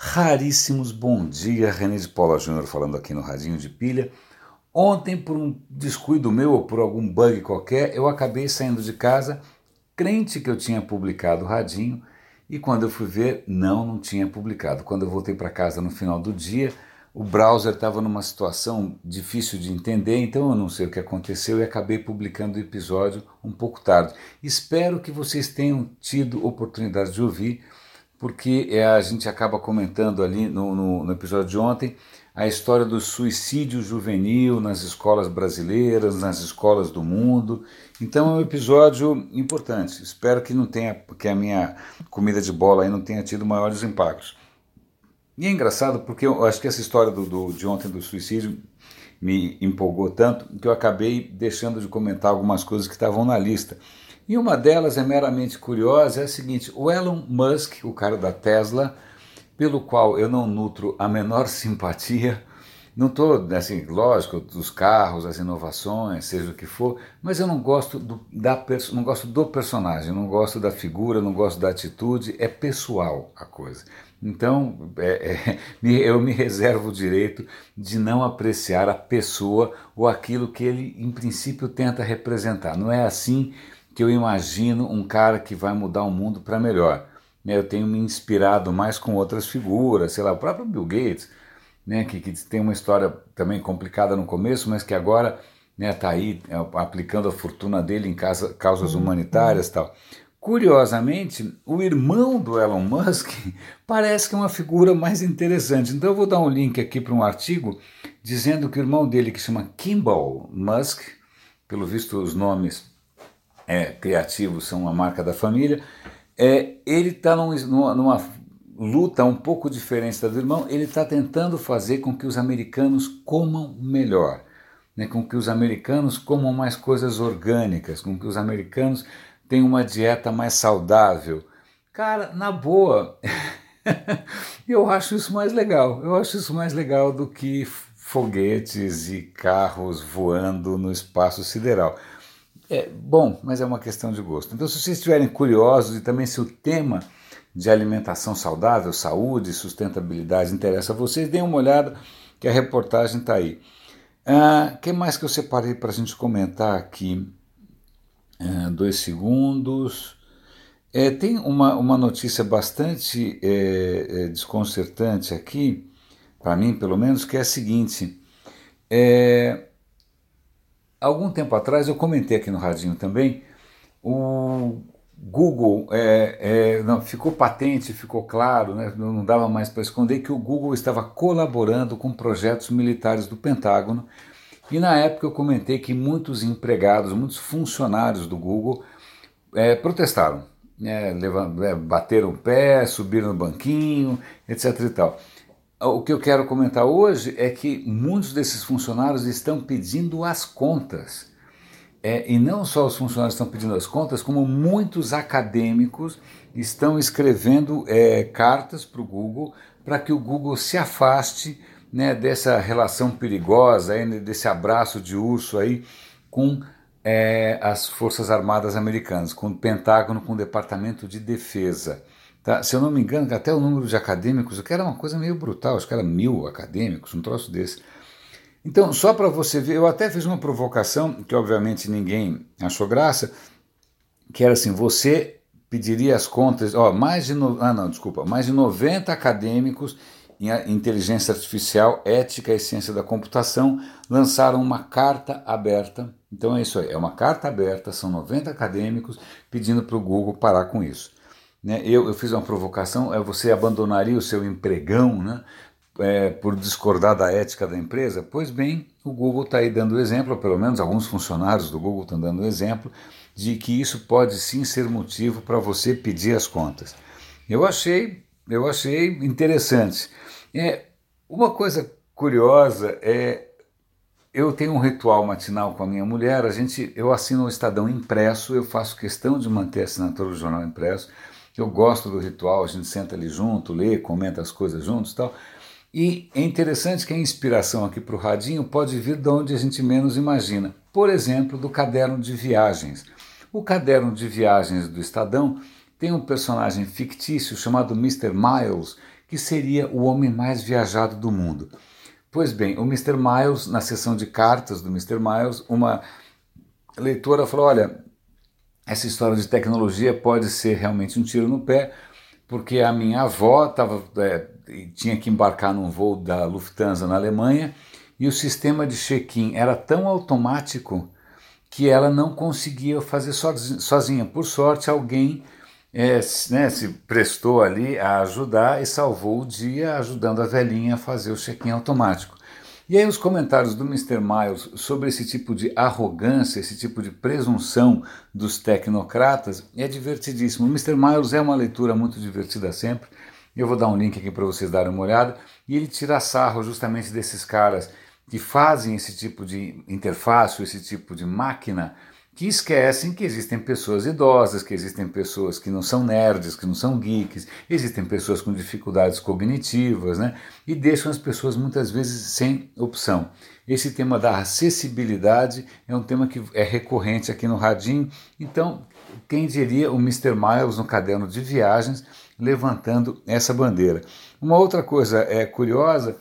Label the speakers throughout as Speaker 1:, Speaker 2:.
Speaker 1: Raríssimos bom dia, René de Paula Júnior falando aqui no Radinho de Pilha. Ontem, por um descuido meu ou por algum bug qualquer, eu acabei saindo de casa crente que eu tinha publicado o Radinho e quando eu fui ver, não, não tinha publicado. Quando eu voltei para casa no final do dia, o browser estava numa situação difícil de entender, então eu não sei o que aconteceu e acabei publicando o episódio um pouco tarde. Espero que vocês tenham tido oportunidade de ouvir porque é, a gente acaba comentando ali no, no, no, episódio de ontem a história do suicídio juvenil nas escolas brasileiras, nas escolas do mundo. Então é um episódio importante. Espero que não tenha, que a minha comida de bola aí não tenha tido maiores impactos. E é engraçado porque eu acho que essa história do, do, de ontem do suicídio me empolgou tanto que eu acabei deixando de comentar algumas coisas que estavam na lista. E uma delas é meramente curiosa, é a seguinte: o Elon Musk, o cara da Tesla, pelo qual eu não nutro a menor simpatia, não estou, assim, lógico, dos carros, as inovações, seja o que for, mas eu não gosto do, da, não gosto do personagem, não gosto da figura, não gosto da atitude, é pessoal a coisa. Então, é, é, eu me reservo o direito de não apreciar a pessoa ou aquilo que ele, em princípio, tenta representar. Não é assim que eu imagino um cara que vai mudar o mundo para melhor. Né? Eu tenho me inspirado mais com outras figuras, sei lá, o próprio Bill Gates, né? que, que tem uma história também complicada no começo, mas que agora está né, tá aí é, aplicando a fortuna dele em casa, causas humanitárias tal. Curiosamente, o irmão do Elon Musk parece que é uma figura mais interessante. Então eu vou dar um link aqui para um artigo dizendo que o irmão dele, que chama Kimball Musk, pelo visto os nomes é, criativos são uma marca da família, é, ele está num, numa, numa, luta um pouco diferente da do irmão, ele está tentando fazer com que os americanos comam melhor, né, com que os americanos comam mais coisas orgânicas, com que os americanos tenham uma dieta mais saudável. Cara, na boa, eu acho isso mais legal. Eu acho isso mais legal do que foguetes e carros voando no espaço sideral. É bom, mas é uma questão de gosto. Então, se vocês estiverem curiosos e também se o tema de alimentação saudável, saúde, sustentabilidade interessa a vocês, deem uma olhada que a reportagem está aí. O ah, que mais que eu separei para a gente comentar aqui? Ah, dois segundos. É, tem uma, uma notícia bastante é, é, desconcertante aqui, para mim pelo menos, que é a seguinte. É, algum tempo atrás eu comentei aqui no Radinho também, o Google é, é, não, ficou patente, ficou claro, né, não dava mais para esconder que o Google estava colaborando com projetos militares do Pentágono. E na época eu comentei que muitos empregados, muitos funcionários do Google é, protestaram, né, é, bateram o pé, subiram no banquinho, etc. E tal. O que eu quero comentar hoje é que muitos desses funcionários estão pedindo as contas. É, e não só os funcionários estão pedindo as contas, como muitos acadêmicos estão escrevendo é, cartas para o Google para que o Google se afaste né, dessa relação perigosa, aí, desse abraço de urso aí com é, as Forças Armadas Americanas, com o Pentágono, com o Departamento de Defesa. Tá? Se eu não me engano, até o número de acadêmicos, que era uma coisa meio brutal, acho que era mil acadêmicos, um troço desse. Então, só para você ver, eu até fiz uma provocação, que obviamente ninguém achou graça, que era assim, você pediria as contas, ó, mais de, no, ah não, desculpa, mais de 90 acadêmicos em inteligência artificial, ética e ciência da computação lançaram uma carta aberta. Então é isso aí, é uma carta aberta, são 90 acadêmicos pedindo para o Google parar com isso. Né? Eu, eu fiz uma provocação, é você abandonaria o seu empregão né? É, por discordar da ética da empresa? Pois bem, o Google está aí dando exemplo, ou pelo menos alguns funcionários do Google estão dando exemplo, de que isso pode sim ser motivo para você pedir as contas. Eu achei, eu achei interessante. É, uma coisa curiosa é eu tenho um ritual matinal com a minha mulher, a gente, eu assino o Estadão impresso, eu faço questão de manter a assinatura do jornal impresso, eu gosto do ritual, a gente senta ali junto, lê, comenta as coisas juntos e tal. E é interessante que a inspiração aqui para o radinho pode vir de onde a gente menos imagina. Por exemplo, do caderno de viagens. O caderno de viagens do Estadão tem um personagem fictício chamado Mr. Miles, que seria o homem mais viajado do mundo. Pois bem, o Mr. Miles, na sessão de cartas do Mr. Miles, uma leitora falou: olha, essa história de tecnologia pode ser realmente um tiro no pé, porque a minha avó tava, é, tinha que embarcar num voo da Lufthansa na Alemanha e o sistema de check-in era tão automático que ela não conseguia fazer sozinha. Por sorte, alguém é, né, se prestou ali a ajudar e salvou o dia ajudando a velhinha a fazer o check-in automático. E aí os comentários do Mr. Miles sobre esse tipo de arrogância, esse tipo de presunção dos tecnocratas é divertidíssimo. O Mr. Miles é uma leitura muito divertida sempre. Eu vou dar um link aqui para vocês darem uma olhada. E ele tira sarro justamente desses caras que fazem esse tipo de interface, esse tipo de máquina que esquecem que existem pessoas idosas, que existem pessoas que não são nerds, que não são geeks, existem pessoas com dificuldades cognitivas, né? E deixam as pessoas muitas vezes sem opção. Esse tema da acessibilidade é um tema que é recorrente aqui no Radinho. Então, quem diria o Mr. Miles no caderno de viagens levantando essa bandeira. Uma outra coisa é curiosa,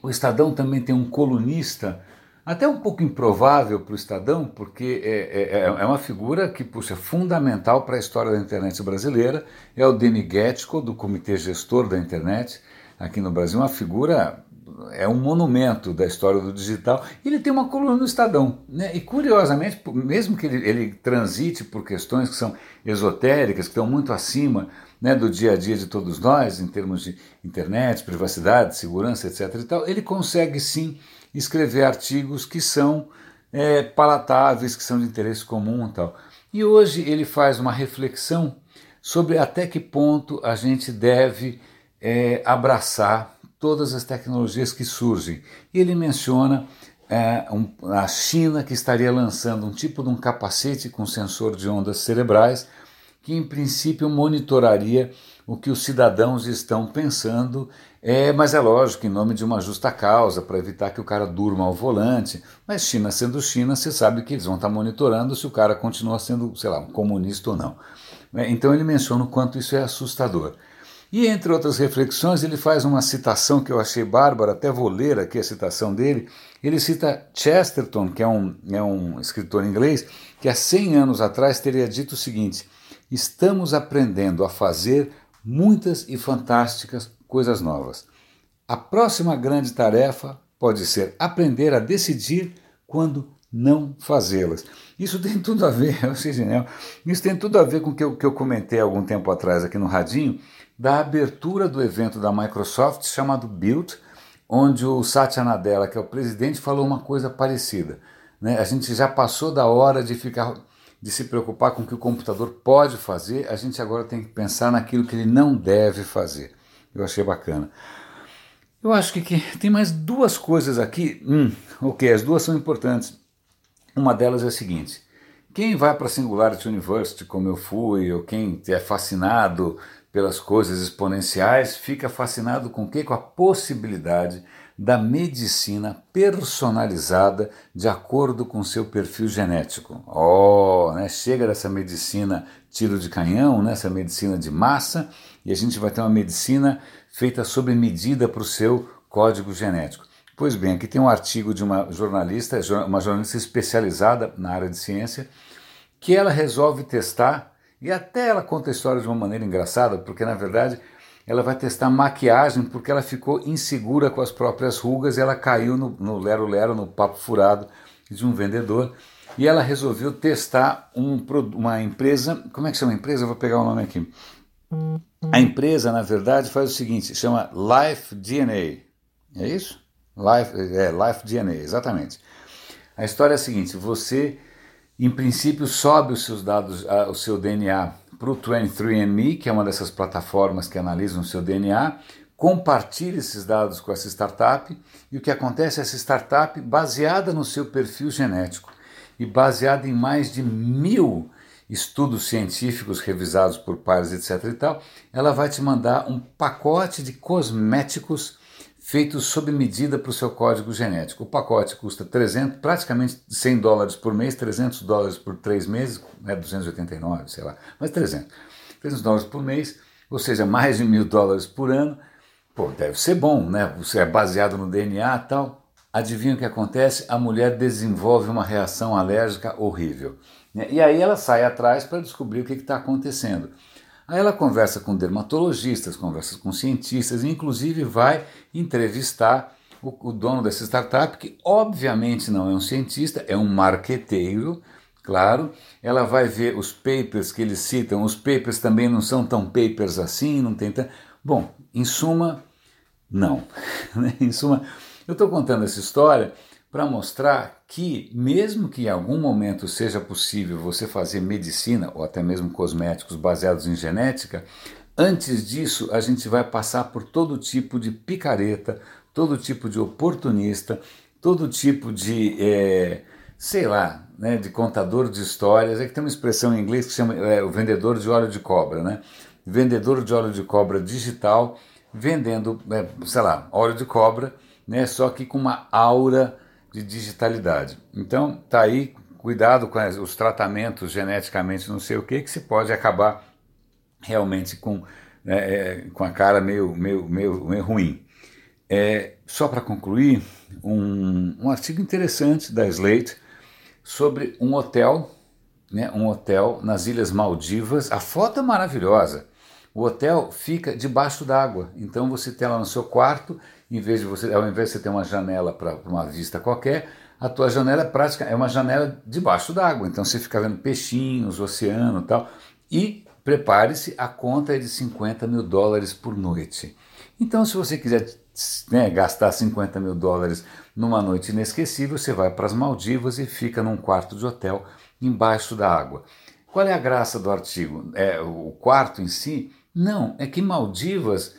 Speaker 1: o Estadão também tem um colunista até um pouco improvável para o Estadão, porque é, é, é, é, uma figura que, puxa, é fundamental para a história da internet brasileira, é o Deni Getko, do Comitê Gestor da Internet, aqui no Brasil, uma figura, é um monumento da história do digital, ele tem uma coluna no Estadão, né? e curiosamente, mesmo que ele, ele transite por questões que são esotéricas, que estão muito acima né, do dia a dia de todos nós, em termos de internet, privacidade, segurança, etc. E tal, ele consegue sim escrever artigos que são é, palatáveis, que são de interesse comum e tal. E hoje ele faz uma reflexão sobre até que ponto a gente deve é, abraçar todas as tecnologias que surgem. E ele menciona é, um, a China que estaria lançando um tipo de um capacete com sensor de ondas cerebrais que em princípio monitoraria o que os cidadãos estão pensando, é, mas é lógico, em nome de uma justa causa, para evitar que o cara durma ao volante. Mas China sendo China, você sabe que eles vão estar tá monitorando se o cara continua sendo, sei lá, um comunista ou não. É, então ele menciona o quanto isso é assustador. E entre outras reflexões, ele faz uma citação que eu achei bárbara, até vou ler aqui a citação dele. Ele cita Chesterton, que é um, é um escritor inglês, que há 100 anos atrás teria dito o seguinte: estamos aprendendo a fazer muitas e fantásticas coisas novas. A próxima grande tarefa pode ser aprender a decidir quando não fazê-las. Isso tem tudo a ver, eu sei, genial. Isso tem tudo a ver com o que eu, que eu comentei algum tempo atrás aqui no Radinho, da abertura do evento da Microsoft chamado Build, onde o Satya Nadella, que é o presidente, falou uma coisa parecida. Né? A gente já passou da hora de ficar de se preocupar com o que o computador pode fazer, a gente agora tem que pensar naquilo que ele não deve fazer. Eu achei bacana. Eu acho que, que tem mais duas coisas aqui. Hum, ok, as duas são importantes. Uma delas é a seguinte: quem vai para a Singularity University, como eu fui, ou quem é fascinado pelas coisas exponenciais, fica fascinado com o quê? Com a possibilidade da medicina personalizada de acordo com seu perfil genético. Oh, né? chega dessa medicina tiro de canhão, né? essa medicina de massa, e a gente vai ter uma medicina feita sob medida para o seu código genético. Pois bem, aqui tem um artigo de uma jornalista, uma jornalista especializada na área de ciência, que ela resolve testar, e até ela conta a história de uma maneira engraçada, porque na verdade ela vai testar maquiagem porque ela ficou insegura com as próprias rugas ela caiu no lero-lero, no, no papo furado de um vendedor. E ela resolveu testar um, uma empresa, como é que chama a empresa? Eu vou pegar o nome aqui. A empresa, na verdade, faz o seguinte, chama Life DNA. É isso? Life, é, Life DNA, exatamente. A história é a seguinte, você, em princípio, sobe os seus dados, o seu DNA para o 23andMe, que é uma dessas plataformas que analisam o seu DNA, compartilhe esses dados com essa startup e o que acontece é essa startup, baseada no seu perfil genético e baseada em mais de mil estudos científicos revisados por pares, etc. e tal, ela vai te mandar um pacote de cosméticos feitos sob medida para o seu código genético. O pacote custa 300, praticamente 100 dólares por mês, 300 dólares por três meses, né, 289, sei lá, mas 300. 300 dólares por mês, ou seja, mais de mil dólares por ano. Pô, deve ser bom, né? Você é baseado no DNA e tal. Adivinha o que acontece? A mulher desenvolve uma reação alérgica horrível. Né? E aí ela sai atrás para descobrir o que está acontecendo. Aí ela conversa com dermatologistas, conversa com cientistas, e inclusive vai entrevistar o, o dono dessa startup, que obviamente não é um cientista, é um marqueteiro, claro. Ela vai ver os papers que eles citam, os papers também não são tão papers assim, não tem tão... Bom, em suma, não. em suma, eu estou contando essa história para mostrar que, mesmo que em algum momento seja possível você fazer medicina ou até mesmo cosméticos baseados em genética, antes disso a gente vai passar por todo tipo de picareta, todo tipo de oportunista, todo tipo de, é, sei lá, né, de contador de histórias. É que tem uma expressão em inglês que chama é, o vendedor de óleo de cobra, né? Vendedor de óleo de cobra digital, vendendo, é, sei lá, óleo de cobra, né? Só que com uma aura de digitalidade. Então, tá aí, cuidado com os tratamentos geneticamente não sei o que, que se pode acabar realmente com, né, é, com a cara meio, meio, meio, meio ruim. É, só para concluir, um, um artigo interessante da Slate sobre um hotel, né, um hotel nas Ilhas Maldivas. A foto é maravilhosa. O hotel fica debaixo d'água, então você tem lá no seu quarto em vez de você, ao invés de você ter uma janela para uma vista qualquer, a tua janela é prática, é uma janela debaixo d'água. Então você fica vendo peixinhos, oceano tal. E prepare-se, a conta é de 50 mil dólares por noite. Então, se você quiser né, gastar 50 mil dólares numa noite inesquecível, você vai para as Maldivas e fica num quarto de hotel embaixo da água. Qual é a graça do artigo? É o quarto em si? Não, é que Maldivas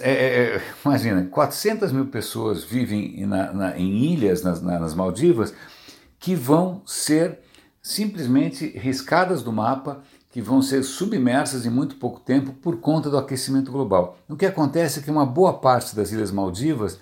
Speaker 1: é, é, é imagina, 400 mil pessoas vivem na, na, em ilhas nas, nas Maldivas que vão ser simplesmente riscadas do mapa, que vão ser submersas em muito pouco tempo por conta do aquecimento global. O que acontece é que uma boa parte das Ilhas Maldivas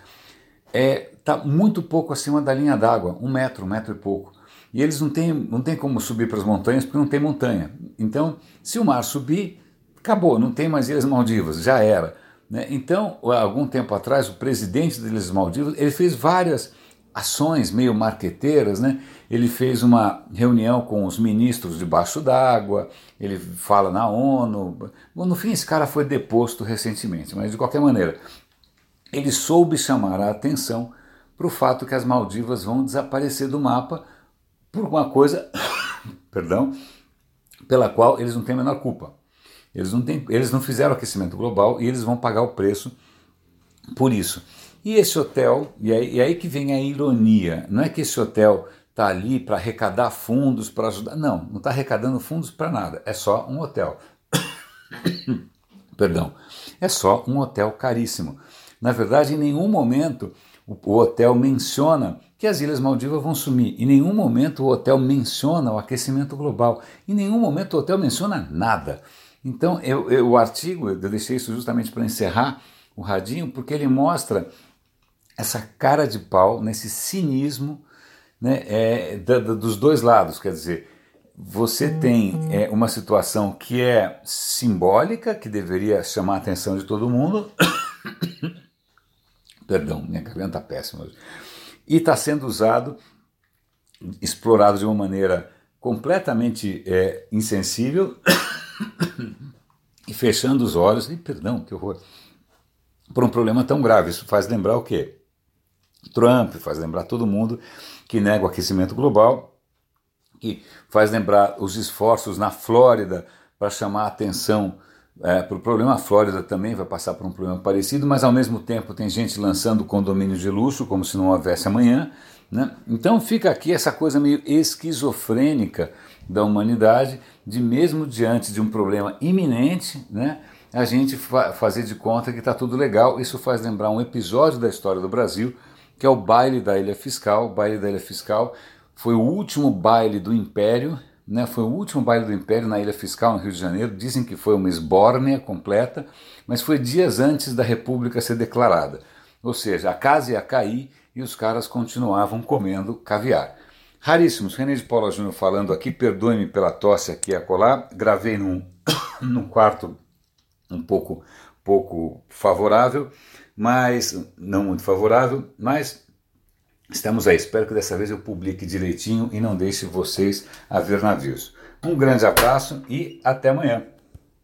Speaker 1: está é, tá muito pouco acima da linha d'água, um metro, um metro e pouco. E eles não têm, não têm como subir para as montanhas porque não tem montanha. Então, se o mar subir, acabou, não tem mais Ilhas Maldivas, já era. Né? Então, algum tempo atrás, o presidente das Ilhas Maldivas ele fez várias ações meio marqueteiras, né? Ele fez uma reunião com os ministros debaixo d'água, ele fala na ONU. Bom, no fim, esse cara foi deposto recentemente, mas de qualquer maneira, ele soube chamar a atenção para o fato que as Maldivas vão desaparecer do mapa por uma coisa, perdão, pela qual eles não têm a menor culpa. Eles não, têm, eles não fizeram aquecimento global e eles vão pagar o preço por isso. E esse hotel, e aí, e aí que vem a ironia, não é que esse hotel está ali para arrecadar fundos, para ajudar. Não, não está arrecadando fundos para nada, é só um hotel. Perdão, é só um hotel caríssimo. Na verdade, em nenhum momento o, hotel menciona que as Ilhas Maldivas vão sumir. Em nenhum momento o hotel menciona o aquecimento global. Em nenhum momento o hotel menciona nada. Então, eu, eu, o artigo, eu deixei isso justamente para encerrar o radinho, porque ele mostra essa cara de pau, nesse cinismo né, é, da, da, dos dois lados. Quer dizer, você tem é, uma situação que é simbólica, que deveria chamar a atenção de todo mundo. Perdão, minha garganta está péssima hoje. E está sendo usado, explorado de uma maneira completamente é, insensível e fechando os olhos, e perdão, que horror, por um problema tão grave. Isso faz lembrar o quê? Trump, faz lembrar todo mundo que nega o aquecimento global, que faz lembrar os esforços na Flórida para chamar a atenção é, para o problema. A Flórida também vai passar por um problema parecido, mas ao mesmo tempo tem gente lançando condomínios de luxo como se não houvesse amanhã. Né? Então fica aqui essa coisa meio esquizofrênica da humanidade, de mesmo diante de um problema iminente, né, a gente fa fazer de conta que está tudo legal. Isso faz lembrar um episódio da história do Brasil, que é o baile da Ilha Fiscal. O baile da Ilha Fiscal foi o último baile do Império, né, foi o último baile do Império na Ilha Fiscal, no Rio de Janeiro. Dizem que foi uma esbórnia completa, mas foi dias antes da República ser declarada. Ou seja, a casa ia cair e os caras continuavam comendo caviar. Raríssimos. René de Paula Júnior falando aqui, perdoe-me pela tosse aqui a colar. Gravei num, num quarto um pouco, pouco favorável, mas não muito favorável, mas estamos aí. Espero que dessa vez eu publique direitinho e não deixe vocês a ver navios. Um grande abraço e até amanhã.